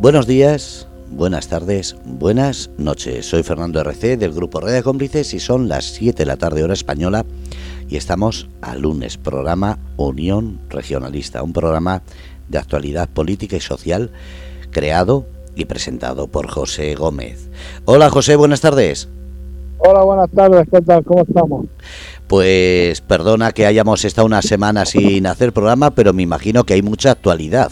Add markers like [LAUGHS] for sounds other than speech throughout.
Buenos días, buenas tardes, buenas noches. Soy Fernando RC del grupo Red de Cómplices y son las 7 de la tarde hora española y estamos a lunes, programa Unión Regionalista, un programa de actualidad política y social creado y presentado por José Gómez. Hola José, buenas tardes. Hola, buenas tardes, ¿qué tal? ¿Cómo estamos? Pues perdona que hayamos estado una semana sin hacer programa, pero me imagino que hay mucha actualidad.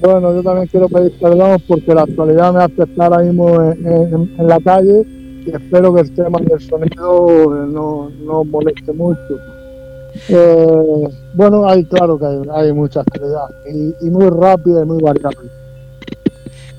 Bueno, yo también quiero pedir perdón porque la actualidad me hace estar ahora mismo en, la calle y espero que el tema del sonido eh, no, no moleste mucho. Eh, bueno, hay claro que hay, mucha actualidad y, y, muy rápida y muy variable.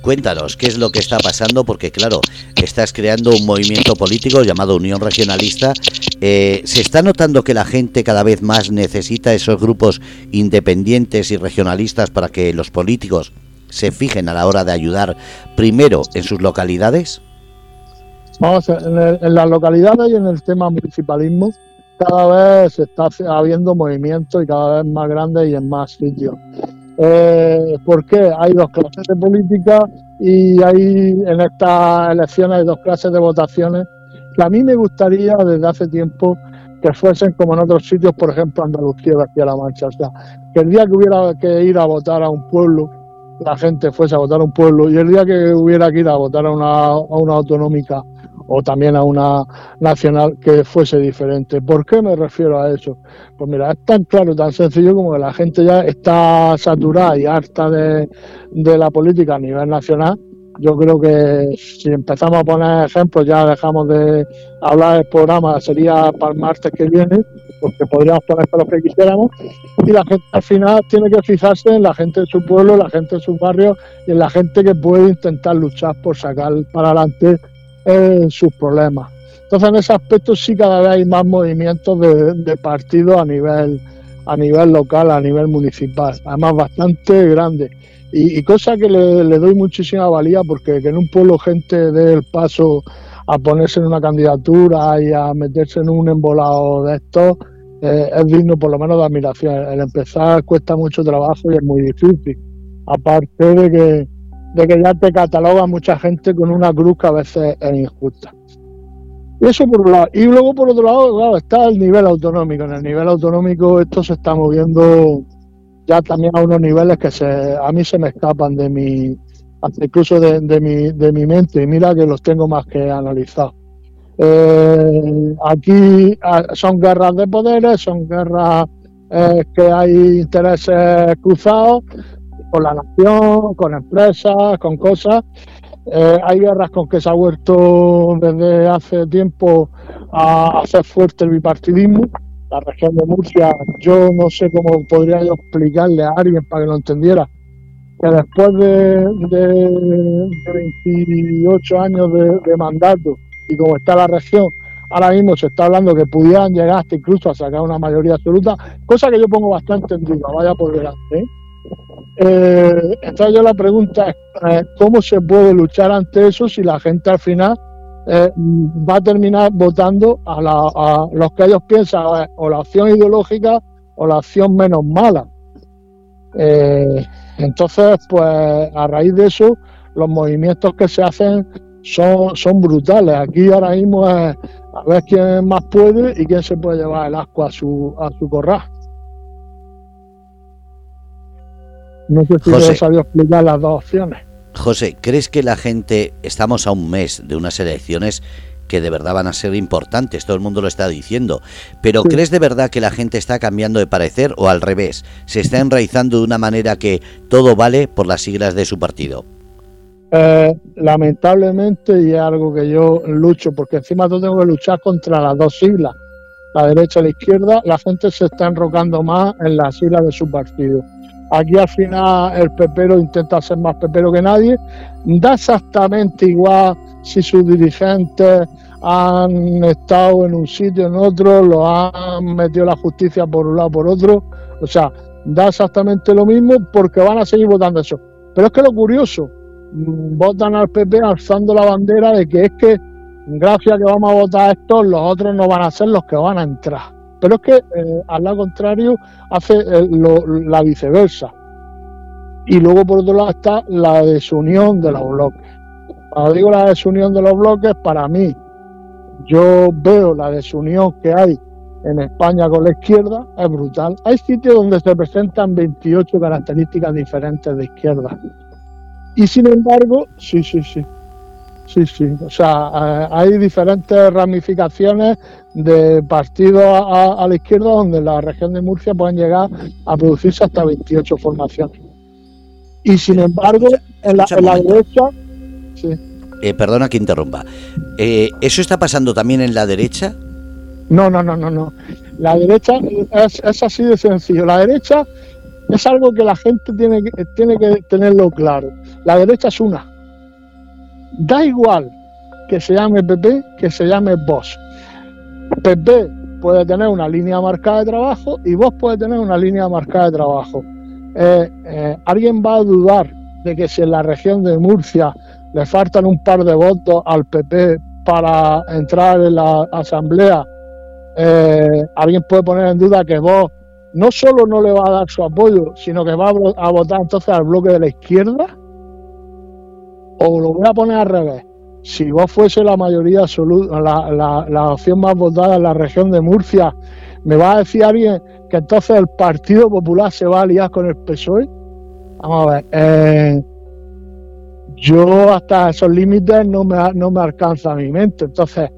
Cuéntanos qué es lo que está pasando, porque claro, estás creando un movimiento político llamado Unión Regionalista. Eh, ¿Se está notando que la gente cada vez más necesita esos grupos independientes y regionalistas para que los políticos se fijen a la hora de ayudar primero en sus localidades? Vamos, en, en las localidades y en el tema municipalismo, cada vez se está habiendo movimiento y cada vez más grande y en más sitios. Eh, ¿Por qué? Hay dos clases de política y hay en estas elecciones hay dos clases de votaciones que a mí me gustaría desde hace tiempo que fuesen como en otros sitios, por ejemplo Andalucía y la Mancha. O sea, que el día que hubiera que ir a votar a un pueblo, la gente fuese a votar a un pueblo y el día que hubiera que ir a votar a a una autonómica o también a una nacional que fuese diferente. ¿Por qué me refiero a eso? Pues mira, es tan claro, tan sencillo como que la gente ya está saturada y harta de, la política a nivel nacional. Yo creo que si empezamos a poner ejemplos, ya dejamos de hablar del programa, sería para el martes que viene, porque podríamos poner lo que quisiéramos, y la gente al final tiene que fijarse en la gente de su pueblo, la gente de su barrio y en la gente que puede intentar luchar por sacar para adelante en sus problemas. Entonces, en ese aspecto sí cada vez hay más movimientos de, de partidos a nivel, a nivel local, a nivel municipal, además bastante grande. Y, cosa que le, doy muchísima valía porque que en un pueblo gente dé el paso a ponerse en una candidatura y a meterse en un embolado de estos eh, es digno por lo menos de admiración. El empezar cuesta mucho trabajo y es muy difícil. Aparte de que de que ya te cataloga mucha gente con una cruz que a veces es injusta. Y eso por un lado. Y luego por otro lado, está el nivel autonómico. En el nivel autonómico esto se está moviendo ya también a unos niveles que se, a mí se me escapan de mi, incluso de, mi, de mi mente. Y mira que los tengo más que analizados. Eh, aquí ah, son guerras de poderes, son guerras eh, que hay intereses cruzados, con la nación, con empresas, con cosas. Eh, hay guerras con que se ha vuelto desde hace tiempo a hacer fuerte el bipartidismo. La región de Murcia, yo no sé cómo podría yo explicarle a alguien para que lo entendiera, que después de, de, 28 años de, mandato y como está la región, ahora mismo se está hablando que pudieran llegar hasta incluso a sacar una mayoría absoluta, cosa que yo pongo bastante en duda, vaya por delante. ¿eh? Eh, entonces yo la pregunta es, eh, ¿cómo se puede luchar ante eso si la gente al final eh, va a terminar votando a, los que ellos piensan o la opción ideológica o la opción menos mala? entonces, pues a raíz de eso, los movimientos que se hacen son, son brutales. Aquí ahora mismo es a ver quién más puede y quién se puede llevar el asco a su, a su corral. No sé si José, he explicar las dos opciones. José, ¿crees que la gente, estamos a un mes de unas elecciones que de verdad van a ser importantes, todo el mundo lo está diciendo, pero ¿crees de verdad que la gente está cambiando de parecer o al revés, se está enraizando de una manera que todo vale por las siglas de su partido? Eh, lamentablemente, y es algo que yo lucho, porque encima yo tengo que luchar contra las dos siglas, la derecha y la izquierda, la gente se está enrocando más en las siglas de su partido. Aquí al final el pepero intenta ser más pepero que nadie. Da exactamente igual si sus dirigentes han estado en un sitio, en otro, lo han metido la justicia por un lado, por otro. O sea, da exactamente lo mismo porque van a seguir votando eso. Pero es que lo curioso, mm, votan al PP alzando la bandera de que es que gracias a que vamos a votar estos, los otros no van a ser los que van a entrar. Pero es que eh, al lado contrario hace eh, la viceversa. Y luego por otro lado está la desunión de los bloques. Cuando digo la desunión de los bloques, para mí, yo veo la desunión que hay en España con la izquierda, es brutal. Hay sitios donde se presentan 28 características diferentes de izquierda. Y sin embargo, sí, sí, sí. Sí, sí. O sea, eh, hay diferentes ramificaciones de partidos a, la izquierda donde en la región de Murcia pueden llegar a producirse hasta 28 formaciones. Y sin embargo, en la, derecha. Sí. Eh, perdona que interrumpa. Eh, ¿Eso está pasando también en la derecha? No, no, no, no, no. La derecha es, es, así de sencillo. La derecha es algo que la gente tiene, tiene que tenerlo claro. La derecha es una. Da igual que se llame PP que se llame Vox. PP puede tener una línea marcada de trabajo y Vox puede tener una línea marcada de trabajo. Eh, eh, ¿Alguien va a dudar de que si en la región de Murcia le faltan un par de votos al PP para entrar en la asamblea, eh, alguien puede poner en duda que vos no solo no le va a dar su apoyo, sino que va a votar entonces al bloque de la izquierda? ¿O lo voy a poner al revés? Si vos fuese la mayoría absoluta, la, opción más votada en la región de Murcia, ¿me va a decir alguien que entonces el Partido Popular se va a aliar con el PSOE. Vamos a ver, eh, yo hasta esos límites no me, no me alcanza mi mente. Entonces,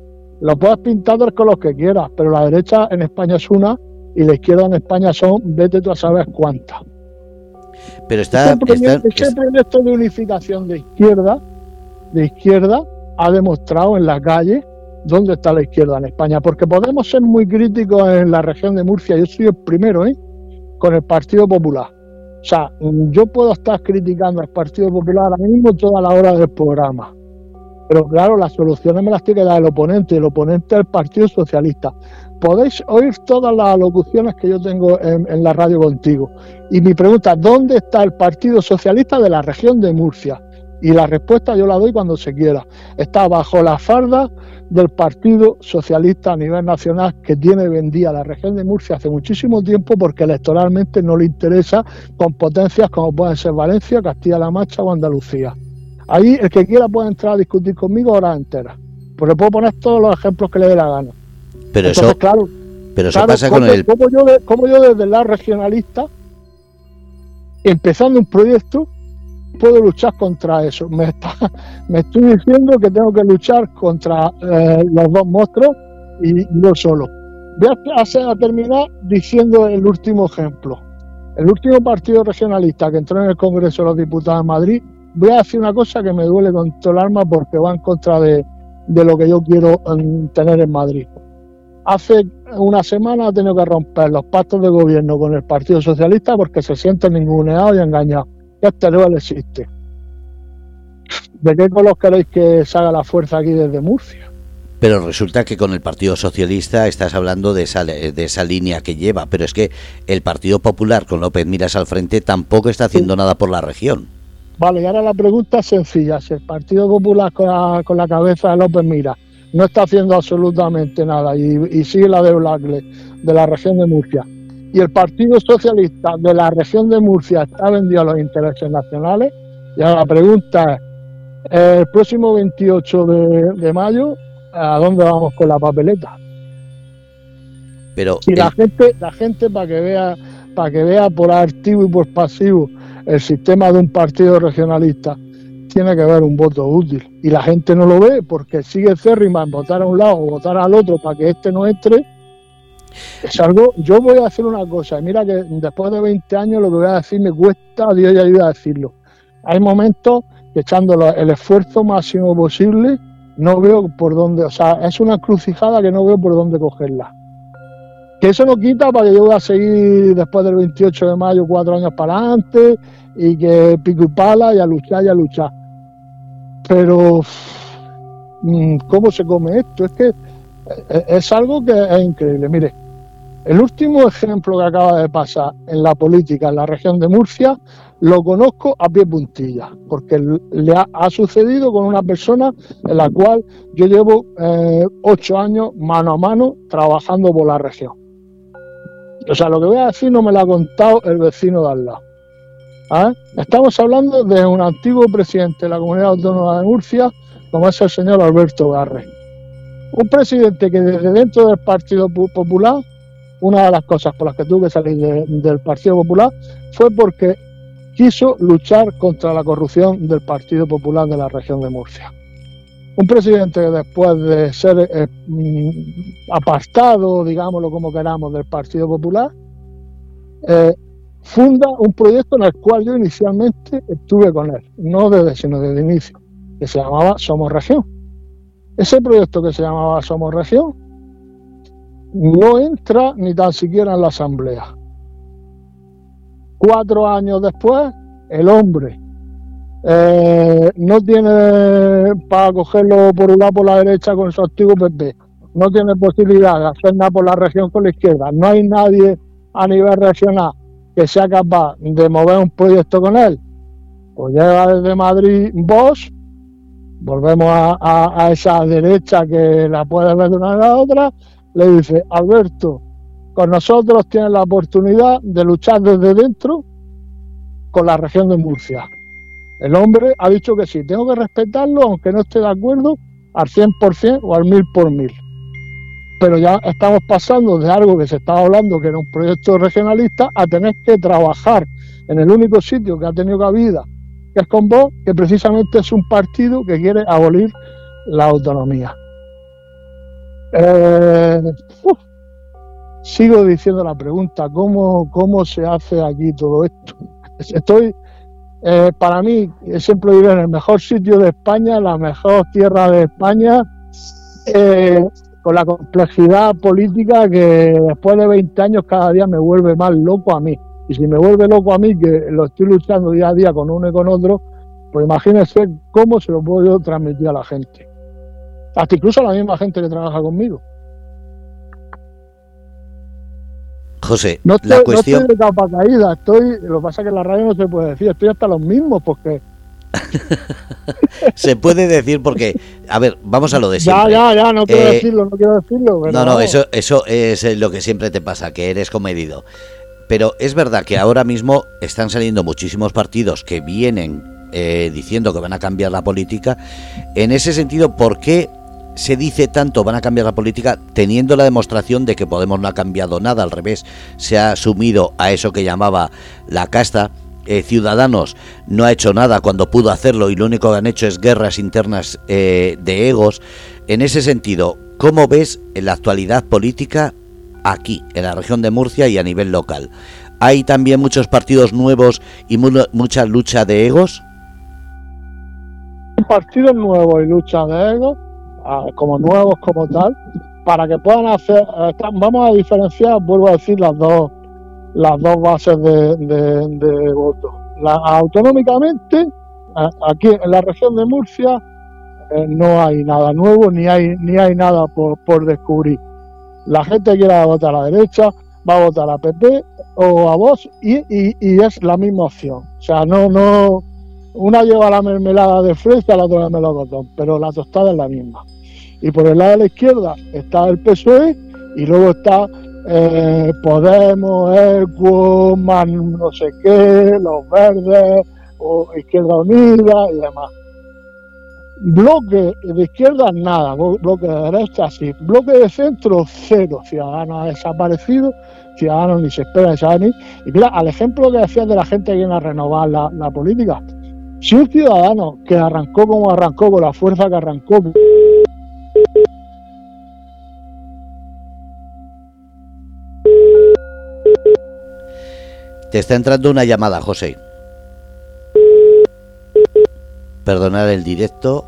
lo puedes pintar con los que quieras, pero la derecha en España es una y la izquierda en España son, vete tú a saber cuántas. Pero está, ese proyecto de unificación de izquierda, de izquierda, ha demostrado en la calle dónde está la izquierda en España, porque podemos ser muy críticos en la región de Murcia, yo soy el primero, ¿eh? con el Partido Popular. O sea, yo puedo estar criticando al Partido Popular ahora mismo toda la hora del programa. Pero claro, las soluciones me las tiene que dar el oponente, el oponente es el Partido Socialista. Podéis oír todas las alocuciones que yo tengo en, la radio contigo. Y mi pregunta, ¿dónde está el Partido Socialista de la región de Murcia? Y la respuesta yo la doy cuando se quiera. Está bajo la farda del Partido Socialista a nivel nacional que tiene vendida la región de Murcia hace muchísimo tiempo porque electoralmente no le interesa con potencias como pueden ser Valencia, Castilla-La Mancha o Andalucía. Ahí el que quiera puede entrar a discutir conmigo horas enteras, porque puedo poner todos los ejemplos que le dé la gana. Pero eso, claro, pero eso pasa con el... Como yo, como yo desde la regionalista, empezando un proyecto, puedo luchar contra eso. Me, está, [LAUGHS] me estoy diciendo que tengo que luchar contra eh, los dos monstruos y yo solo. Voy a, a terminar diciendo el último ejemplo. El último partido regionalista que entró en el Congreso de los Diputados de Madrid, voy a decir una cosa que me duele con todo el alma porque va en contra de, de lo que yo quiero mm, tener en Madrid. Hace una semana ha tenido que romper los pactos de gobierno con el Partido Socialista porque se sienten ninguneados y engañados este no existe. ¿De qué color queréis que salga la fuerza aquí desde Murcia? Pero resulta que con el Partido Socialista estás hablando de esa, de esa línea que lleva, pero es que el Partido Popular con López Miras al frente tampoco está haciendo nada por la región. Vale, y ahora la pregunta es sencilla. Si el Partido Popular con la, con la cabeza de López Miras no está haciendo absolutamente nada y, y sigue la de Blackle de la región de Murcia, y el Partido Socialista de la región de Murcia está vendido a los intereses nacionales. Y ahora la pregunta es, el próximo 28 de, mayo, ¿a dónde vamos con la papeleta? Pero si la gente, la gente para que vea, para que vea por activo y por pasivo el sistema de un partido regionalista, tiene que haber un voto útil. Y la gente no lo ve porque sigue Cerrima en votar a un lado o votar al otro para que este no entre es algo, yo voy a hacer una cosa, y mira que después de 20 años lo que voy a decir me cuesta Dios y ayuda a decirlo. Hay momentos que echando el esfuerzo máximo posible, no veo por dónde, o sea, es una crucijada que no veo por dónde cogerla. Que eso no quita para que yo voy a seguir después del 28 de mayo cuatro años para adelante y que pico y pala y a luchar y a luchar. Pero, mm, ¿cómo se come esto? Es que eh, es algo que es increíble. Mire, el último ejemplo que acaba de pasar en la política en la región de Murcia lo conozco a pie puntilla, porque le ha, sucedido con una persona en la cual yo llevo eh, ocho años mano a mano trabajando por la región. O sea, lo que voy a decir no me lo ha contado el vecino de al lado. ¿Ah? Estamos hablando de un antiguo presidente de la Comunidad Autónoma de Murcia, como es el señor Alberto Garre. Un presidente que desde dentro del Partido Popular, una de las cosas por las que tuvo que salir del Partido Popular fue porque quiso luchar contra la corrupción del Partido Popular de la región de Murcia. Un presidente que después de ser eh, mm, apartado, digámoslo como queramos, del Partido Popular, eh, funda un proyecto en el cual yo inicialmente estuve con él, no desde, sino desde el inicio, que se llamaba Somos Región. Ese proyecto que se llamaba Somos Región no entra ni tan siquiera en la Asamblea. Cuatro años después, el hombre eh, no tiene para cogerlo por un lado por la derecha con su antiguo PP, no tiene posibilidad de hacer nada por la región con la izquierda, no hay nadie a nivel regional que sea capaz de mover un proyecto con él, pues llega desde Madrid vos, volvemos a, esa derecha que la puede ver de una a otra, le dice, Alberto, con nosotros tienes la oportunidad de luchar desde dentro con la región de Murcia. El hombre ha dicho que sí, tengo que respetarlo aunque no esté de acuerdo al 100% o al 1000 por mil pero ya estamos pasando de algo que se estaba hablando, que era un proyecto regionalista, a tener que trabajar en el único sitio que ha tenido cabida, que es con vos, que precisamente es un partido que quiere abolir la autonomía. Eh, sigo diciendo la pregunta, ¿cómo, ¿cómo se hace aquí todo esto? Estoy, eh, para mí, siempre diré, en el mejor sitio de España, la mejor tierra de España. Eh, con la complejidad política que después de 20 años cada día me vuelve más loco a mí. Y si me vuelve loco a mí, que lo estoy luchando día a día con uno y con otro, pues imagínense cómo se lo puedo yo transmitir a la gente. Hasta incluso a la misma gente que trabaja conmigo. José, no estoy, la cuestión... de capa caída, estoy, lo que pasa es que en la radio no se puede decir, estoy hasta los mismos porque [LAUGHS] se puede decir porque, a ver, vamos a lo de siempre. Ya, ya, ya, no quiero eh, decirlo, no quiero decirlo. no, no, eso, eso es lo que siempre te pasa, que eres comedido. Pero es verdad que ahora mismo están saliendo muchísimos partidos que vienen eh, diciendo que van a cambiar la política. En ese sentido, ¿por qué se dice tanto van a cambiar la política teniendo la demostración de que Podemos no ha cambiado nada? Al revés, se ha sumido a eso que llamaba la casta eh, Ciudadanos no ha hecho nada cuando pudo hacerlo y lo único que han hecho es guerras internas eh, de egos. En ese sentido, ¿cómo ves en la actualidad política aquí, en la región de Murcia y a nivel local? ¿Hay también muchos partidos nuevos y mucha lucha de egos? Partidos nuevos y lucha de egos, ah, como nuevos como tal, para que puedan hacer, eh, vamos a diferenciar, vuelvo a decir, las dos las dos bases de, voto. La, autonómicamente, aquí en la región de Murcia, eh, no hay nada nuevo ni hay, ni hay nada por, por descubrir. La gente quiere votar a la derecha, va a votar a PP o a vos y, y, es la misma opción. O sea, no, no, una lleva la mermelada de fresa, la otra de melocotón, pero la tostada es la misma. Y por el lado de la izquierda está el PSOE y luego está eh, Podemos, Equo, Man, no sé qué, Los Verdes, o Izquierda Unida y demás. Bloque de izquierda, nada. Bloque de derecha, sí. Bloque de centro, cero. Ciudadanos ha desaparecido. Ciudadanos ni se espera esa ni. Y mira, al ejemplo que decías de la gente que viene a renovar la, la política. Si un ciudadano que arrancó como arrancó, con la fuerza que arrancó, Te está entrando una llamada, José. Perdonar el directo.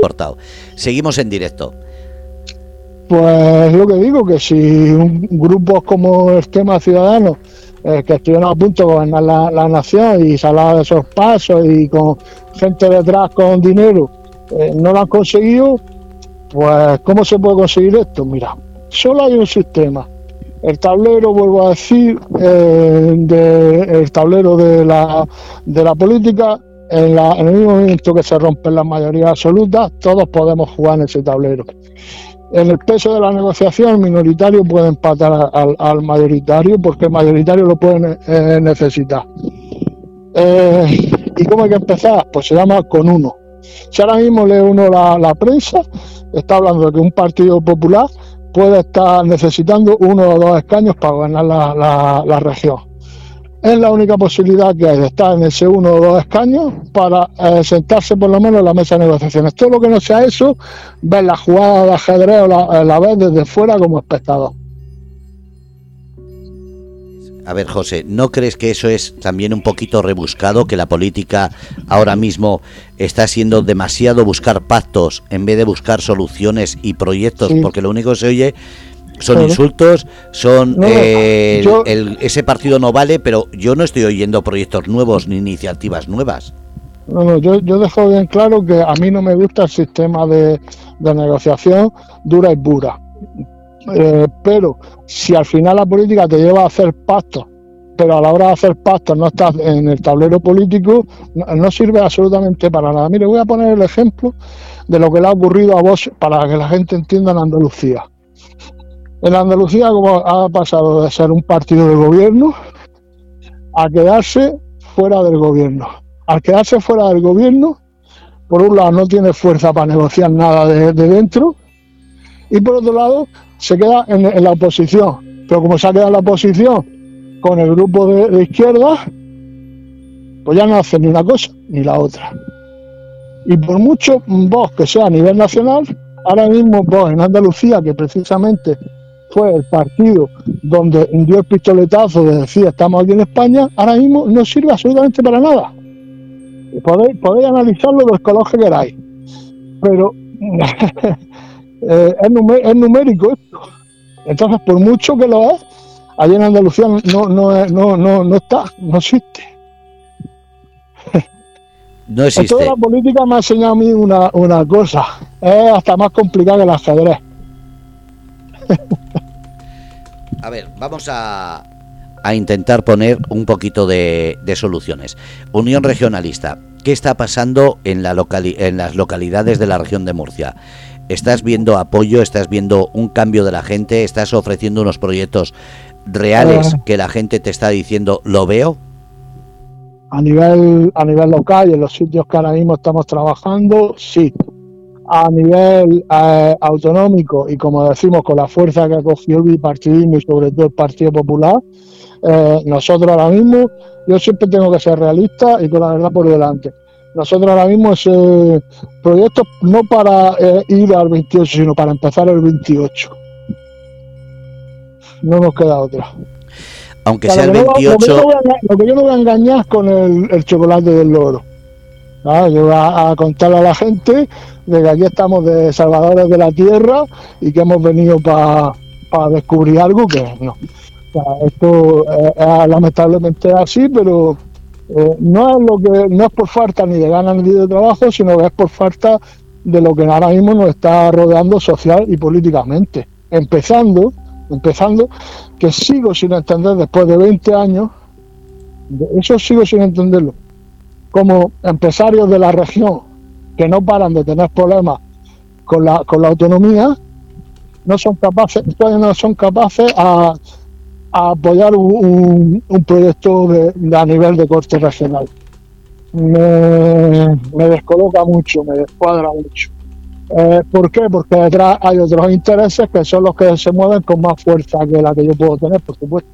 Cortado. Seguimos en directo. Pues lo que digo, que si un grupo como el tema ciudadano, eh, que estuvieron a punto de gobernar la, nación y salaba de esos pasos y con gente detrás con dinero, eh, no lo han conseguido, pues ¿cómo se puede conseguir esto? Mira, solo hay un sistema el tablero, vuelvo a decir, eh, el tablero de la, de la política, en, el mismo momento que se rompen las mayorías absolutas, todos podemos jugar en ese tablero. en el peso de la negociación el minoritario puede empatar al, mayoritario porque el mayoritario lo puede eh, necesitar. Eh, ¿Y cómo hay que empezar? Pues se llama con uno. Si ahora mismo lee uno la, prensa, está hablando de que un partido popular puede estar necesitando uno o dos escaños para ganar la región es la única posibilidad que hay de estar en ese uno o dos escaños para eh, sentarse por lo menos en la mesa de negociaciones. Todo lo que no sea eso, ver la jugada de ajedrez o la, la vez desde fuera como espectador. A ver, José, ¿no crees que eso es también un poquito rebuscado, que la política ahora mismo está siendo demasiado buscar pactos en vez de buscar soluciones y proyectos? Porque lo único que se oye son insultos, son eh, ese partido no vale, pero yo no estoy oyendo proyectos nuevos ni iniciativas nuevas. No, no, yo, yo dejo bien claro que a mí no me gusta el sistema de, negociación dura y pura. Eh, pero si al final la política te lleva a hacer pactos, pero a la hora de hacer pactos no estás en el tablero político, no, sirve absolutamente para nada. Mire, voy a poner el ejemplo de lo que le ha ocurrido a vos para que la gente entienda en Andalucía. En Andalucía como ha pasado de ser un partido de gobierno a quedarse fuera del gobierno. Al quedarse fuera del gobierno, por un lado no tiene fuerza para negociar nada de, dentro y por otro lado se queda en, la oposición. Pero como se ha quedado en la oposición con el grupo de, de izquierda, pues ya no hace ni una cosa ni la otra. Y por mucho vos que sea a nivel nacional, ahora mismo vos en Andalucía, que precisamente fue el partido donde dio el pistoletazo de decir estamos aquí en España, ahora mismo no sirve absolutamente para nada. Podéis, podéis analizarlo los color que queráis, pero [LAUGHS] eh, es, numérico esto. Entonces, por mucho que lo es, allí en Andalucía no, no, no, no, no está, no existe. [LAUGHS] No existe. toda la política me ha enseñado a mí una, una cosa, es hasta más complicada que el ajedrez. [LAUGHS] A ver, vamos a, intentar poner un poquito de, soluciones. Unión Regionalista, ¿qué está pasando en, la en las localidades de la región de Murcia? ¿Estás viendo apoyo? ¿Estás viendo un cambio de la gente? ¿Estás ofreciendo unos proyectos reales ah. que la gente te está diciendo, lo veo? A nivel, a nivel local y en los sitios que ahora mismo estamos trabajando, sí a nivel eh, autonómico y como decimos con la fuerza que ha cogido el bipartidismo y sobre todo el Partido Popular, eh, nosotros ahora mismo, yo siempre tengo que ser realista y con la verdad por delante. Nosotros ahora mismo ese proyecto no para eh, ir al 28, sino para empezar el 28. No nos queda otra. Aunque sea el 28... lo, que yo no voy a engañar con el, chocolate del loro. Ah, yo voy a contarle a la gente de que aquí estamos de salvadores de la tierra y que hemos venido para descubrir algo que no. esto es, lamentablemente así, pero eh, no es lo que no es por falta ni de ganas ni de trabajo, sino que es por falta de lo que ahora mismo nos está rodeando social y políticamente. Empezando, empezando, que sigo sin entender después de 20 años, eso sigo sin entenderlo, como empresarios de la región que no paran de tener problemas con la, con la autonomía, no son capaces, no son capaces a, apoyar un, un, proyecto de, a nivel de corte regional. Me, descoloca mucho, me descuadra mucho. Eh, ¿Por qué? Porque detrás hay otros intereses que son los que se mueven con más fuerza que la que yo puedo tener, por supuesto.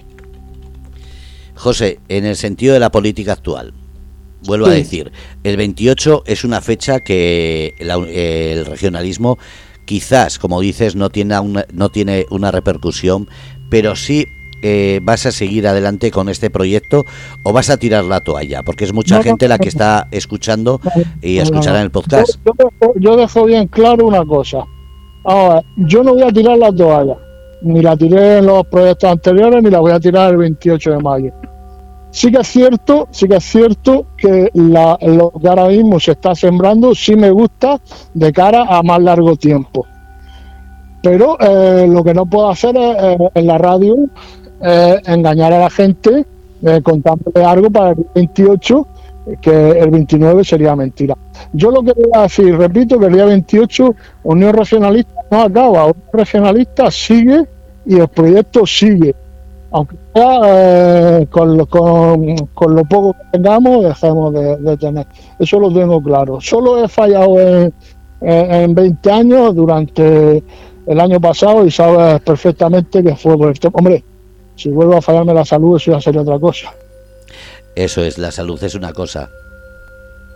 José, en el sentido de la política actual, vuelvo a decir, el 28 es una fecha que el regionalismo quizás, como dices, no tiene una, no tiene una repercusión, pero sí eh, vas a seguir adelante con este proyecto o vas a tirar la toalla, porque es mucha gente la que está escuchando y escuchará en el podcast. Yo, dejo, bien claro una cosa. Ahora, yo no voy a tirar la toalla, ni la tiré en los proyectos anteriores, ni la voy a tirar el 28 de mayo. Sí que es cierto, sí que es cierto que la, lo que ahora mismo se está sembrando sí me gusta de cara a más largo tiempo. Pero eh, lo que no puedo hacer es eh, en la radio engañar a la gente eh, contándole algo para el 28 que el 29 sería mentira. Yo lo que voy a decir, repito, que el día 28 Unión Regionalista no acaba, Unión Regionalista sigue y el proyecto sigue. Aunque sea eh, con, lo, con, lo poco que tengamos, dejemos de, tener. Eso lo tengo claro. Solo he fallado en, en 20 años durante el año pasado y sabes perfectamente que fue por esto. Hombre, si vuelvo a fallarme la salud, eso ya sería otra cosa. Eso es, la salud es una cosa.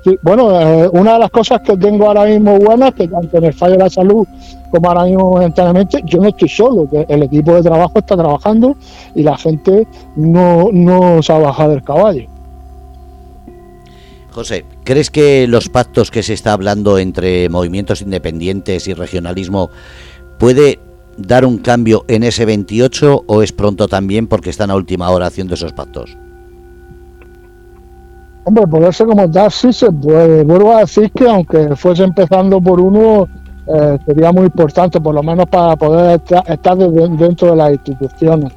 Sí, bueno, eh, una de las cosas que tengo ahora mismo buenas, que tanto en el fallo de la salud como ahora mismo enteramente, yo no estoy solo, que el equipo de trabajo está trabajando y la gente no, no se ha bajado del caballo. José, ¿crees que los pactos que se está hablando entre movimientos independientes y regionalismo puede dar un cambio en ese 28 o es pronto también porque están a última hora haciendo esos pactos? Hombre, poderse como tal sí se puede. Vuelvo a decir que aunque fuese empezando por uno, eh, sería muy importante, por lo menos para poder estar, dentro de las instituciones.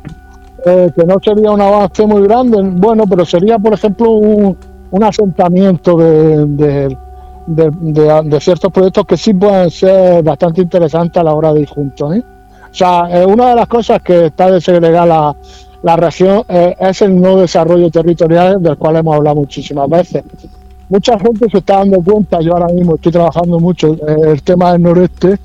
Eh, que no sería un avance muy grande, bueno, pero sería, por ejemplo, un, asentamiento de, de, ciertos proyectos que sí pueden ser bastante interesantes a la hora de ir juntos. ¿eh? O sea, una de las cosas que está de segregar la, la región eh, es el no desarrollo territorial del cual hemos hablado muchísimas veces. Mucha gente se está dando cuenta, yo ahora mismo estoy trabajando mucho en el tema del noreste,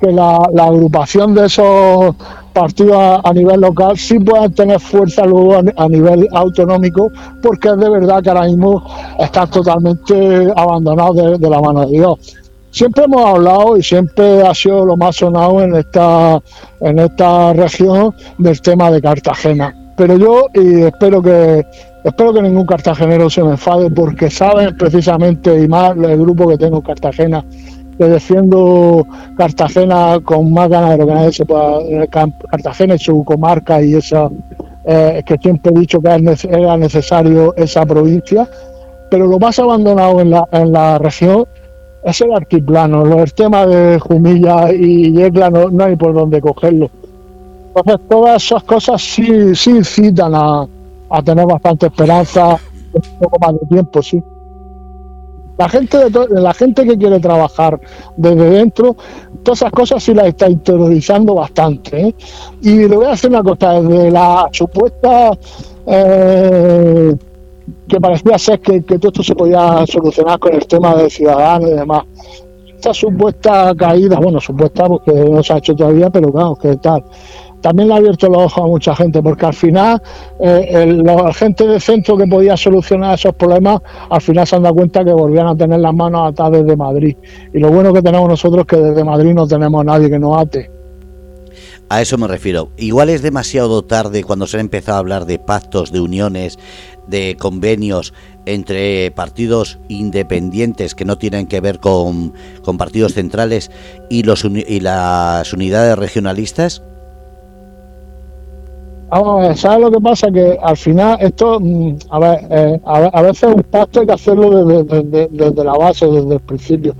que la, agrupación de esos partidos a, nivel local sí pueden tener fuerza luego a, nivel autonómico, porque es de verdad que ahora mismo están totalmente abandonados de la mano de Dios siempre hemos hablado y siempre ha sido lo más sonado en esta en esta región del tema de Cartagena. Pero yo y espero que espero que ningún cartagenero se me enfade porque saben precisamente y más el grupo que tengo en Cartagena que defiendo Cartagena con más ganas de lo que nadie se pueda Cartagena y su comarca y esa eh, que siempre he dicho que era necesario esa provincia. Pero lo más abandonado en la, en la región es el altiplano. El tema de Jumilla y Yecla no, no hay por dónde cogerlo. Entonces, todas esas cosas sí, sí incitan a, a tener bastante esperanza, un poco más de tiempo, sí. La gente, de la gente que quiere trabajar desde dentro, todas esas cosas sí las está interiorizando bastante. ¿eh? Y le voy a hacer una cosa, desde la supuesta eh, que parecía ser que, todo esto se podía solucionar con el tema de ciudadanos y demás. Esta supuesta caída, bueno, supuesta porque no se ha hecho todavía, pero claro, que tal. También le ha abierto los ojos a mucha gente, porque al final eh, la gente del centro que podía solucionar esos problemas, al final se han dado cuenta que volvían a tener las manos atadas desde Madrid. Y lo bueno que tenemos nosotros es que desde Madrid no tenemos a nadie que nos ate. A eso me refiero. Igual es demasiado tarde cuando se ha empezado a hablar de pactos, de uniones, de convenios entre partidos independientes que no tienen que ver con, partidos centrales y, los, y las unidades regionalistas? Vamos a ¿sabes lo que pasa? Que al final esto, mm, a ver, eh, a, veces un pacto hay que hacerlo desde, desde, la base, desde el principio.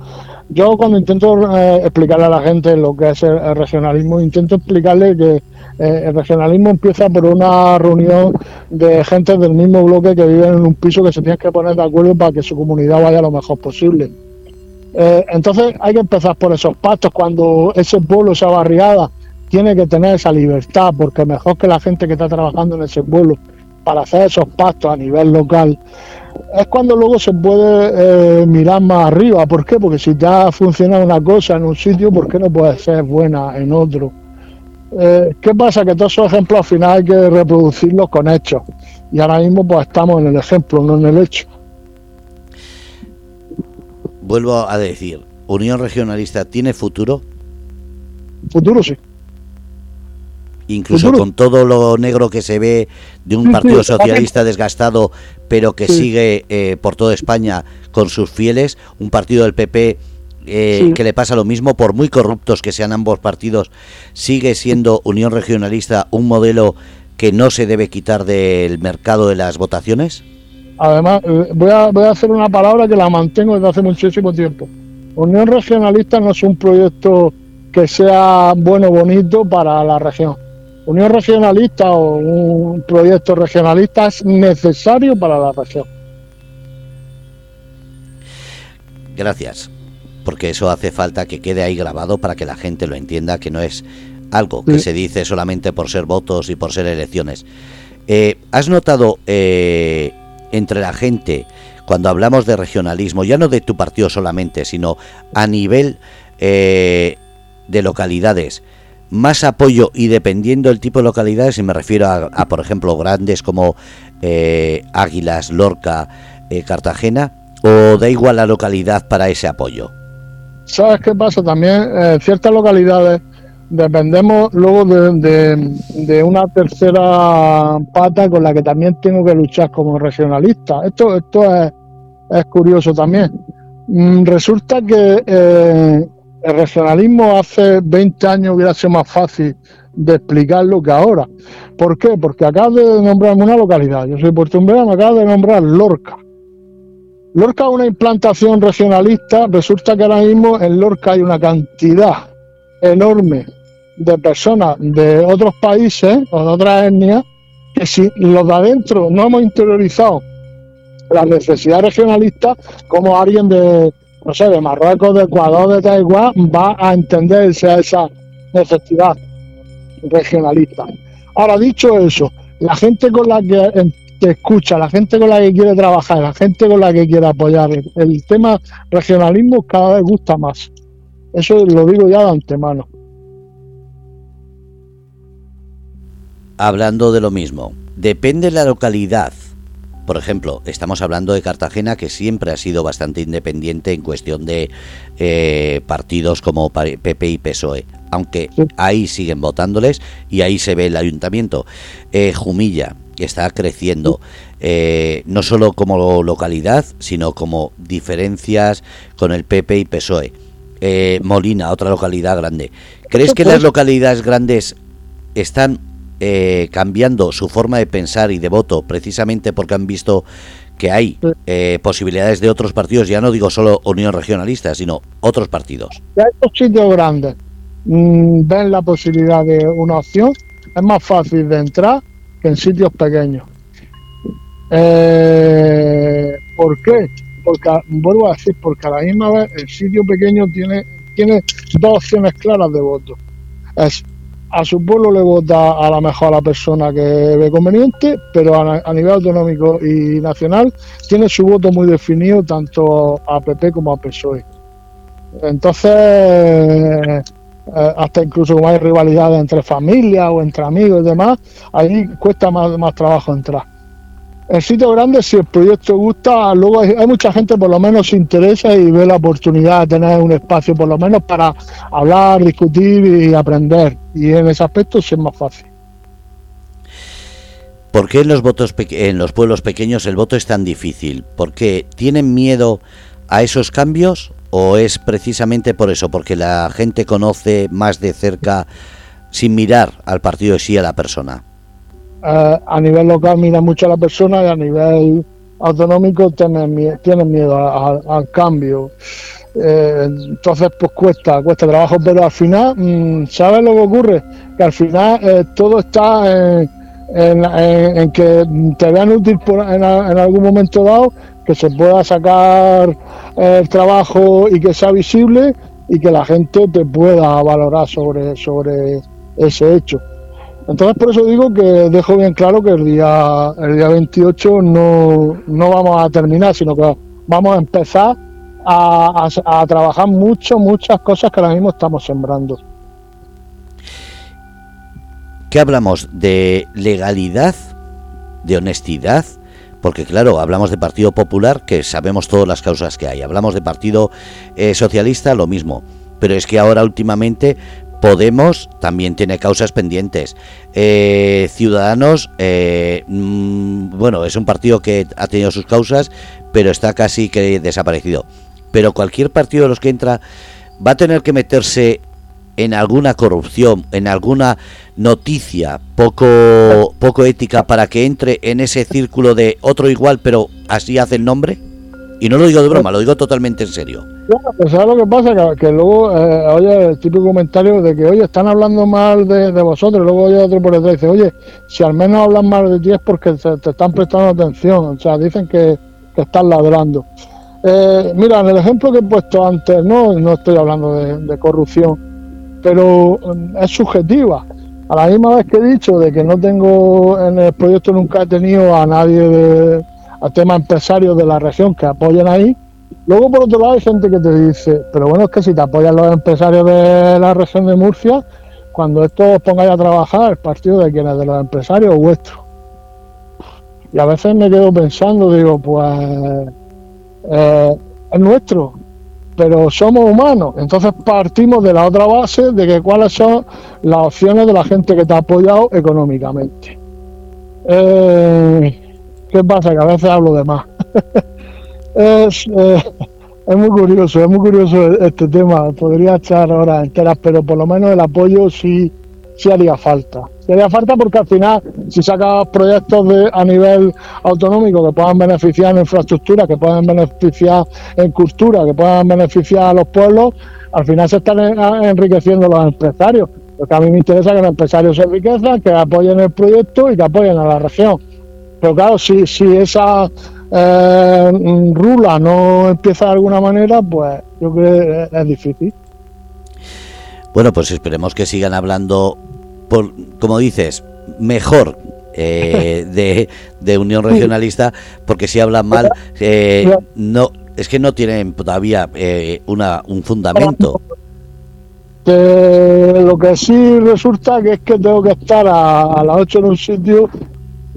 Yo cuando intento eh, explicarle a la gente lo que es el regionalismo, intento explicarle que eh, el regionalismo empieza por una reunión de gente del mismo bloque que viven en un piso que se tienen que poner de acuerdo para que su comunidad vaya lo mejor posible. Eh, entonces hay que empezar por esos pactos. Cuando ese pueblo, esa barriada, tiene que tener esa libertad, porque mejor que la gente que está trabajando en ese pueblo para hacer esos pactos a nivel local, es cuando luego se puede eh, mirar más arriba. ¿Por qué? Porque si ya funciona una cosa en un sitio, ¿por qué no puede ser buena en otro? Eh, ¿Qué pasa? Que todos esos ejemplos al final hay que reproducirlos con hechos. Y ahora mismo pues estamos en el ejemplo, no en el hecho. Vuelvo a decir, ¿Unión Regionalista tiene futuro? Futuro sí. Incluso con todo lo negro que se ve de un partido socialista desgastado, pero que sigue eh, por toda España con sus fieles, un partido del PP eh, que le pasa lo mismo, por muy corruptos que sean ambos partidos, sigue siendo Unión Regionalista un modelo que no se debe quitar del mercado de las votaciones? Además, eh, voy a, voy a hacer una palabra que la mantengo desde hace muchísimo tiempo. Unión Regionalista no es un proyecto que sea bueno, bonito para la región. Unión Regionalista o un proyecto regionalista es necesario para la región Gracias, porque eso hace falta que quede ahí grabado para que la gente lo entienda, que no es algo que se dice solamente por ser votos y por ser elecciones. Eh, ¿Has notado eh, entre la gente, cuando hablamos de regionalismo, ya no de tu partido solamente, sino a nivel eh, de localidades, más apoyo y dependiendo del tipo de localidades, y me refiero a, por ejemplo, grandes como Águilas, Lorca, Cartagena, o da igual la localidad para ese apoyo? ¿Sabes qué pasa? También en ciertas localidades dependemos luego de, una tercera pata con la que también tengo que luchar como regionalista. Esto, esto es, es curioso también. Mm, resulta que eh, el regionalismo hace 20 años hubiera sido más fácil de explicarlo que ahora. ¿Por qué? Porque acabo de nombrarme una localidad. Yo soy Puerto me acabo de nombrar Lorca. Lorca es una implantación regionalista. Resulta que ahora mismo en Lorca hay una cantidad enorme de personas de otros países o de otras etnias que si los de adentro no hemos interiorizado las necesidades regionalistas, como alguien de, no sé, de Marruecos, de Ecuador, de Taiwán, va a entenderse a esa necesidad regionalista. Ahora, dicho eso, la gente con la que, que, escucha, la gente con la que quiere trabajar, la gente con la que quiere apoyar, el tema regionalismo cada vez gusta más. Eso lo digo ya de antemano. hablando de lo mismo. Depende de la localidad. Por ejemplo, estamos hablando de Cartagena, que siempre ha sido bastante independiente en cuestión de eh, partidos como PP y PSOE, aunque ahí siguen votándoles y ahí se ve el ayuntamiento. Eh, Jumilla está creciendo, eh, no solo como localidad, sino como diferencias con el PP y PSOE. Molina, otra localidad grande. ¿Crees que las localidades grandes están eh, cambiando su forma de pensar y de voto precisamente porque han visto que hay eh, posibilidades de otros partidos, ya no digo solo Unión Regionalista, sino otros partidos. Ya estos sitios grandes mm, ven la posibilidad de una opción, es más fácil de entrar que en sitios pequeños. Eh, ¿Por qué? Porque, vuelvo a decir, porque a la misma vez el sitio pequeño tiene, tiene dos opciones claras de voto. Es a su pueblo le vota a la mejor a la persona que ve conveniente, pero a, nivel autonómico y nacional tiene su voto muy definido tanto a PP como a PSOE. Entonces, eh, hasta incluso como hay rivalidades entre familias o entre amigos y demás, ahí cuesta más, más trabajo entrar. En sitio grande, si el proyecto gusta, luego hay, mucha gente por lo menos se interesa y ve la oportunidad de tener un espacio por lo menos para hablar, discutir y aprender. Y en ese aspecto sí es más fácil. ¿Por qué en los, votos en los pueblos pequeños el voto es tan difícil? ¿Porque tienen miedo a esos cambios o es precisamente por eso? Porque la gente conoce más de cerca sin mirar al partido y sí a la persona. Eh, a nivel local mira mucho a la persona y a nivel autonómico tienen, miedo al cambio. Eh, entonces, pues cuesta, cuesta trabajo, pero al final, mm, ¿sabes lo que ocurre? Que al final eh, todo está en, que te vean útil en, algún momento dado, que se pueda sacar el trabajo y que sea visible y que la gente te pueda valorar sobre, sobre ese hecho. Entonces por eso digo que dejo bien claro que el día, el día 28 no, no vamos a terminar, sino que vamos a empezar a, a, trabajar mucho, muchas cosas que ahora mismo estamos sembrando. ¿Qué hablamos? ¿De legalidad? ¿De honestidad? Porque claro, hablamos de Partido Popular, que sabemos todas las causas que hay. Hablamos de Partido eh, Socialista, lo mismo. Pero es que ahora últimamente Podemos también tiene causas pendientes. Eh, Ciudadanos, eh, mm, bueno, es un partido que ha tenido sus causas, pero está casi que desaparecido. Pero cualquier partido de los que entra va a tener que meterse en alguna corrupción, en alguna noticia poco, poco ética para que entre en ese círculo de otro igual, pero así hace el nombre. Y no lo digo de broma, lo digo totalmente en serio. Pues ¿sabes lo que pasa? Que, luego eh, oye el típico comentario de que, oye, están hablando mal de, vosotros, y luego oye otro por detrás y dice, oye, si al menos hablan mal de ti es porque te, están prestando atención, o sea, dicen que, que están ladrando. Eh, mira, en el ejemplo que he puesto antes, no, no estoy hablando de, corrupción, pero mm, es subjetiva. A la misma vez que he dicho de que no tengo en el proyecto nunca he tenido a nadie de a temas empresarios de la región que apoyen ahí. Luego, por otro lado, hay gente que te dice, pero bueno, es que si te apoyan los empresarios de la región de Murcia, cuando esto os pongáis a trabajar, el partido de quienes, de los empresarios vuestro. Y a veces me quedo pensando, digo, pues eh, es nuestro, pero somos humanos. Entonces partimos de la otra base de que cuáles son las opciones de la gente que te ha apoyado económicamente. Eh, ¿Qué pasa? Que a veces hablo de más. [LAUGHS] es, eh, es muy curioso, es muy curioso este tema. Podría echar horas enteras, pero por lo menos el apoyo sí, sí haría falta. Haría falta porque al final, si sacas proyectos de, a nivel autonómico que puedan beneficiar en infraestructura, que puedan beneficiar en cultura, que puedan beneficiar a los pueblos, al final se están enriqueciendo los empresarios. Porque a mí me interesa que los empresarios se enriquezcan, que apoyen el proyecto y que apoyen a la región. Pero claro, si, si esa eh, rula no empieza de alguna manera, pues yo creo que es difícil. Bueno, pues esperemos que sigan hablando, por, como dices, mejor eh, [LAUGHS] de, Unión Regionalista, porque si hablan mal, [LAUGHS] eh, no es que no tienen todavía una, un fundamento. lo que sí resulta que es que tengo que estar a, a las 8 en un sitio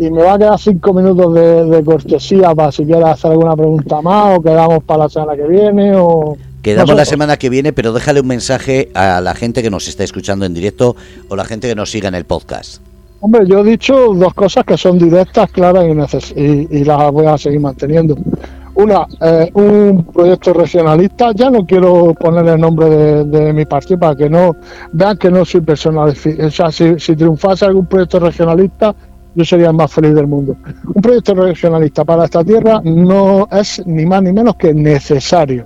y me va a quedar cinco minutos de, cortesía para si quieres hacer alguna pregunta más o quedamos para la semana que viene o... Quedamos la semana que viene, pero déjale un mensaje a la gente que nos está escuchando en directo o la gente que nos siga en el podcast. Hombre, yo he dicho dos cosas que son directas, claras y, y, las voy a seguir manteniendo. Una, eh, un proyecto regionalista, ya no quiero poner el nombre de, mi partido para que no vean que no soy personal. O sea, si, si triunfase algún proyecto regionalista, yo sería el más feliz del mundo. Un proyecto regionalista para esta tierra no es ni más ni menos que necesario.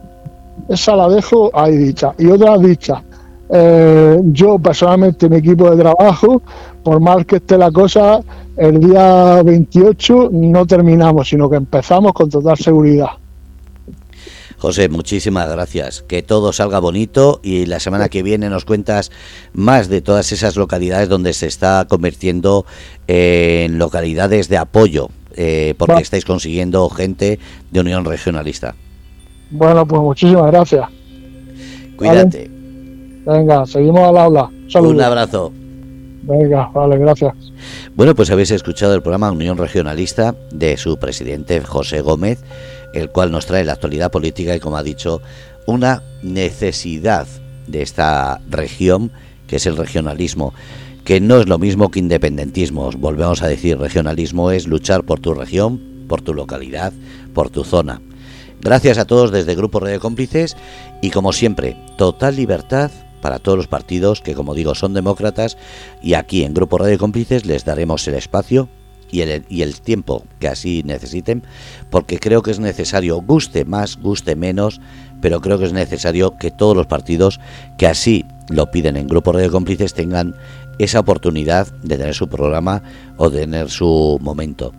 Esa la dejo ahí dicha. Y otra dicha, eh, yo personalmente, mi equipo de trabajo, por mal que esté la cosa, el día 28 no terminamos, sino que empezamos con total seguridad. José, muchísimas gracias. Que todo salga bonito y la semana que viene nos cuentas más de todas esas localidades donde se está convirtiendo en localidades de apoyo, eh, porque estáis consiguiendo gente de Unión Regionalista. Bueno, pues muchísimas gracias. Cuídate. Venga, seguimos al aula. Un abrazo. Venga, vale, gracias. Bueno, pues habéis escuchado el programa Unión Regionalista de su presidente José Gómez el cual nos trae la actualidad política y, como ha dicho, una necesidad de esta región, que es el regionalismo, que no es lo mismo que independentismo. Volvemos a decir, regionalismo es luchar por tu región, por tu localidad, por tu zona. Gracias a todos desde Grupo Radio Cómplices y como siempre, total libertad para todos los partidos que como digo son demócratas y aquí en Grupo Radio Cómplices les daremos el espacio y el, y el tiempo que así necesiten, porque creo que es necesario, guste más, guste menos, pero creo que es necesario que todos los partidos que así lo piden en Grupo Radio Cómplices tengan esa oportunidad de tener su programa o de tener su momento.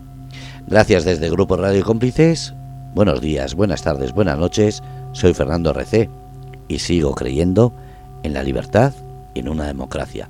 Gracias desde Grupo Radio Cómplices, buenos días, buenas tardes, buenas noches, soy Fernando RC y sigo creyendo en la libertad y en una democracia.